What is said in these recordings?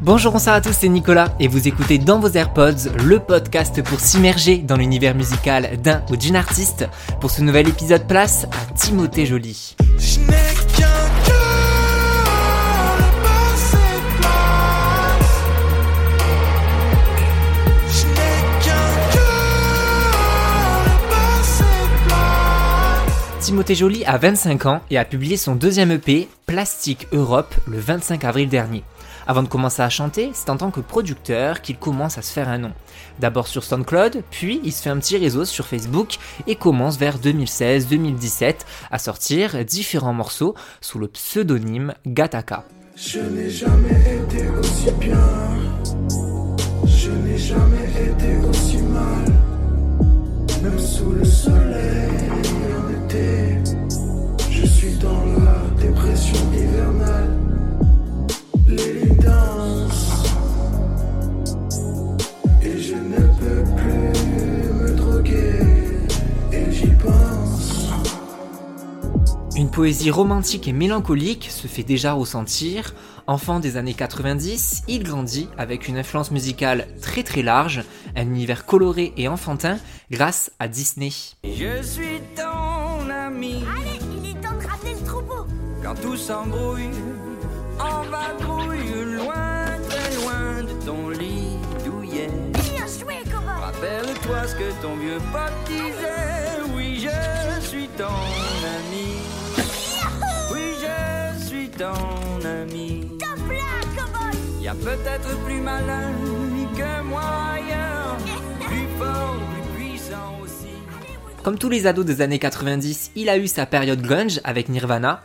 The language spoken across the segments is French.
Bonjour, bonsoir à tous, c'est Nicolas et vous écoutez dans vos AirPods le podcast pour s'immerger dans l'univers musical d'un ou d'une artiste. Pour ce nouvel épisode, place à Timothée Joly. Timothée Joly a 25 ans et a publié son deuxième EP, Plastique Europe, le 25 avril dernier. Avant de commencer à chanter, c'est en tant que producteur qu'il commence à se faire un nom. D'abord sur SoundCloud, puis il se fait un petit réseau sur Facebook et commence vers 2016-2017 à sortir différents morceaux sous le pseudonyme Gataka. Je n'ai jamais été aussi bien. Je n'ai jamais été aussi mal. Même sous le soleil en été. Je suis dans la dépression hivernale. Poésie romantique et mélancolique se fait déjà ressentir. Enfant des années 90, il grandit avec une influence musicale très très large, un univers coloré et enfantin grâce à Disney. Je suis ton ami Allez, il est temps de ramener le troupeau. quand tout s'embrouille. On va grouille loin, très loin de ton lit douillet. Bien joué, cowboy. Rappelle-toi ce que ton vieux pote disait. Oui, je suis ton ami. Suis ton ami. Top là, cowboy. Y a peut-être plus malin que moi ailleurs. Plus fort, plus puissant aussi. Comme tous les ados des années 90, il a eu sa période grunge avec Nirvana.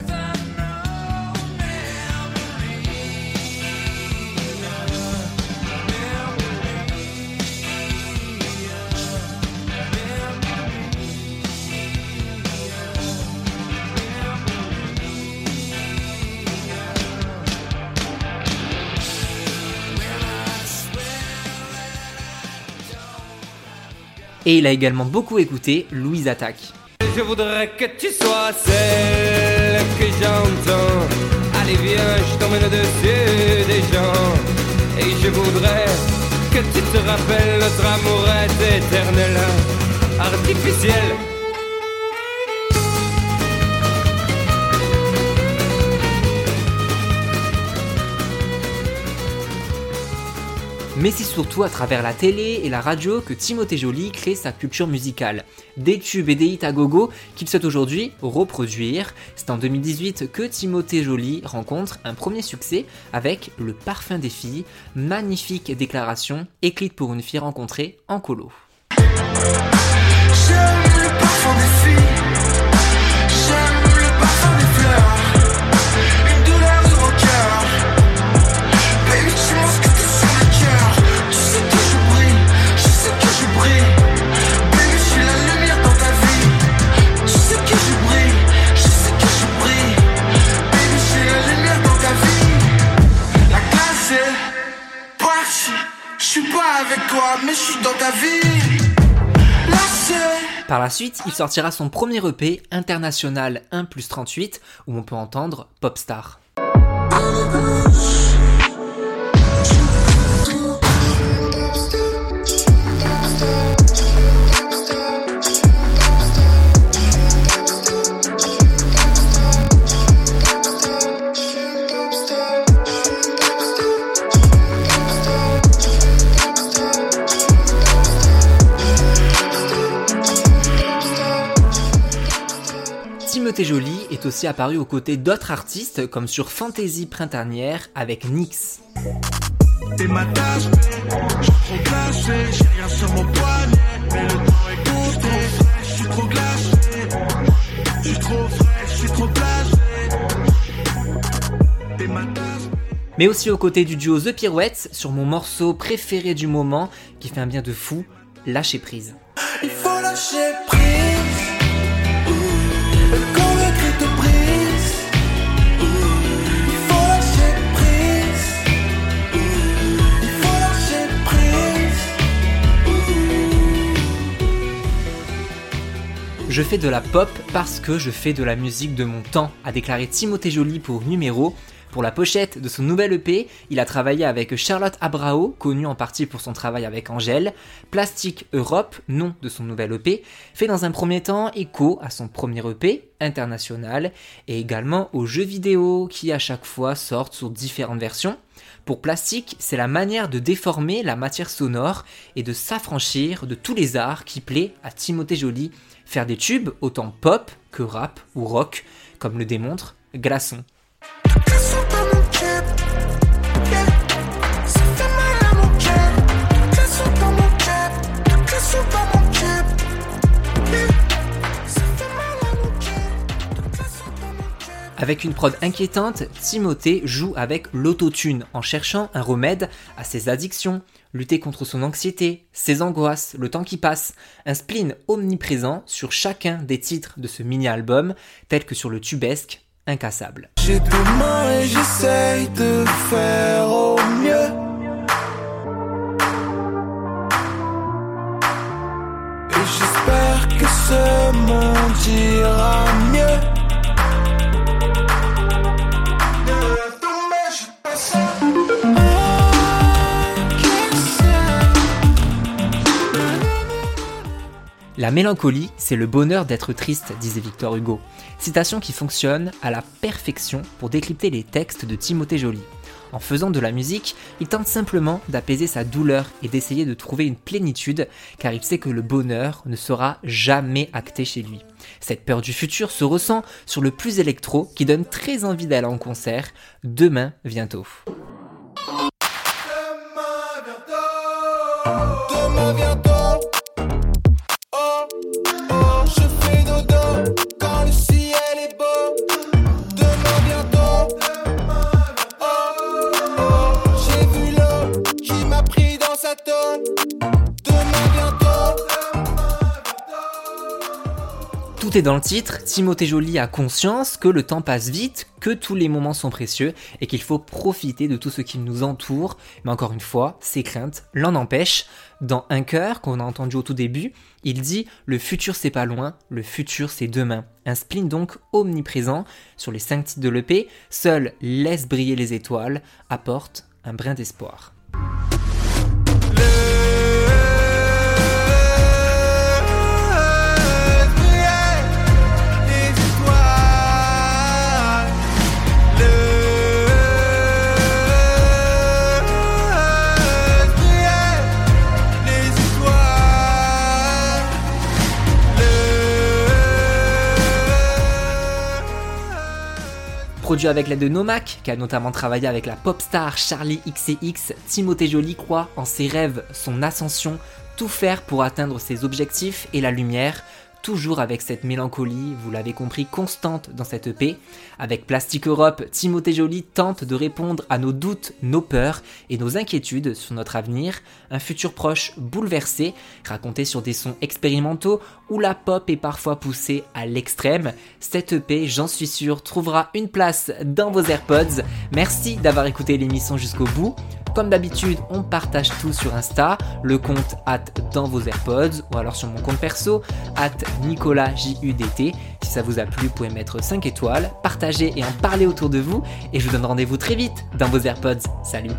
Et il a également beaucoup écouté Louise Attaque. Je voudrais que tu sois celle que j'entends. Allez viens, je t'emmène au-dessus des gens. Et je voudrais que tu te rappelles notre amour est éternel, artificiel. Mais c'est surtout à travers la télé et la radio que Timothée Joly crée sa culture musicale. Des tubes et des hits à gogo qu'il souhaite aujourd'hui reproduire. C'est en 2018 que Timothée Joly rencontre un premier succès avec Le Parfum des filles, magnifique déclaration écrite pour une fille rencontrée en colo. Je suis pas avec toi, mais je suis dans ta vie. Par la suite, il sortira son premier EP international 1 plus 38 où on peut entendre Popstar. Timothée Joly est aussi apparu aux côtés d'autres artistes comme sur Fantasy Printanière avec Nyx. Mais aussi aux côtés du duo The Pirouettes sur mon morceau préféré du moment qui fait un bien de fou, Lâcher prise. Il faut lâcher prise. Je fais de la pop parce que je fais de la musique de mon temps, a déclaré Timothée Joly pour Numéro. Pour la pochette de son nouvel EP, il a travaillé avec Charlotte Abrao, connue en partie pour son travail avec Angèle. Plastic Europe, nom de son nouvel EP, fait dans un premier temps écho à son premier EP, international, et également aux jeux vidéo qui à chaque fois sortent sur différentes versions. Pour Plastic, c'est la manière de déformer la matière sonore et de s'affranchir de tous les arts qui plaît à Timothée Joly, faire des tubes autant pop que rap ou rock, comme le démontre Glaçon. Avec une prod inquiétante, Timothée joue avec l'autotune en cherchant un remède à ses addictions, lutter contre son anxiété, ses angoisses, le temps qui passe, un spleen omniprésent sur chacun des titres de ce mini-album, tel que sur le tubesque Incassable. J'ai et j'essaye de faire au mieux. Et j'espère que ce monde ira mieux. La mélancolie, c'est le bonheur d'être triste, disait Victor Hugo. Citation qui fonctionne à la perfection pour décrypter les textes de Timothée Joly. En faisant de la musique, il tente simplement d'apaiser sa douleur et d'essayer de trouver une plénitude, car il sait que le bonheur ne sera jamais acté chez lui. Cette peur du futur se ressent sur le plus électro qui donne très envie d'aller en concert, demain bientôt. Dans le titre, Timothée Joly a conscience que le temps passe vite, que tous les moments sont précieux et qu'il faut profiter de tout ce qui nous entoure. Mais encore une fois, ses craintes l'en empêchent. Dans Un cœur, qu'on a entendu au tout début, il dit Le futur c'est pas loin, le futur c'est demain. Un spleen donc omniprésent sur les cinq titres de l'EP, seul Laisse briller les étoiles apporte un brin d'espoir. Produit avec l'aide de Nomak, qui a notamment travaillé avec la pop star Charlie XCX, Timothée Joly croit en ses rêves, son ascension, tout faire pour atteindre ses objectifs et la lumière, toujours avec cette mélancolie, vous l'avez compris, constante dans cette EP. Avec Plastic Europe, Timothée Joly tente de répondre à nos doutes, nos peurs et nos inquiétudes sur notre avenir, un futur proche bouleversé, raconté sur des sons expérimentaux où la pop est parfois poussée à l'extrême. Cette EP, j'en suis sûr, trouvera une place dans vos AirPods. Merci d'avoir écouté l'émission jusqu'au bout. Comme d'habitude, on partage tout sur Insta, le compte at dans vos AirPods ou alors sur mon compte perso at NicolasJUDT. Si ça vous a plu, vous pouvez mettre 5 étoiles, partager et en parler autour de vous. Et je vous donne rendez-vous très vite dans vos AirPods. Salut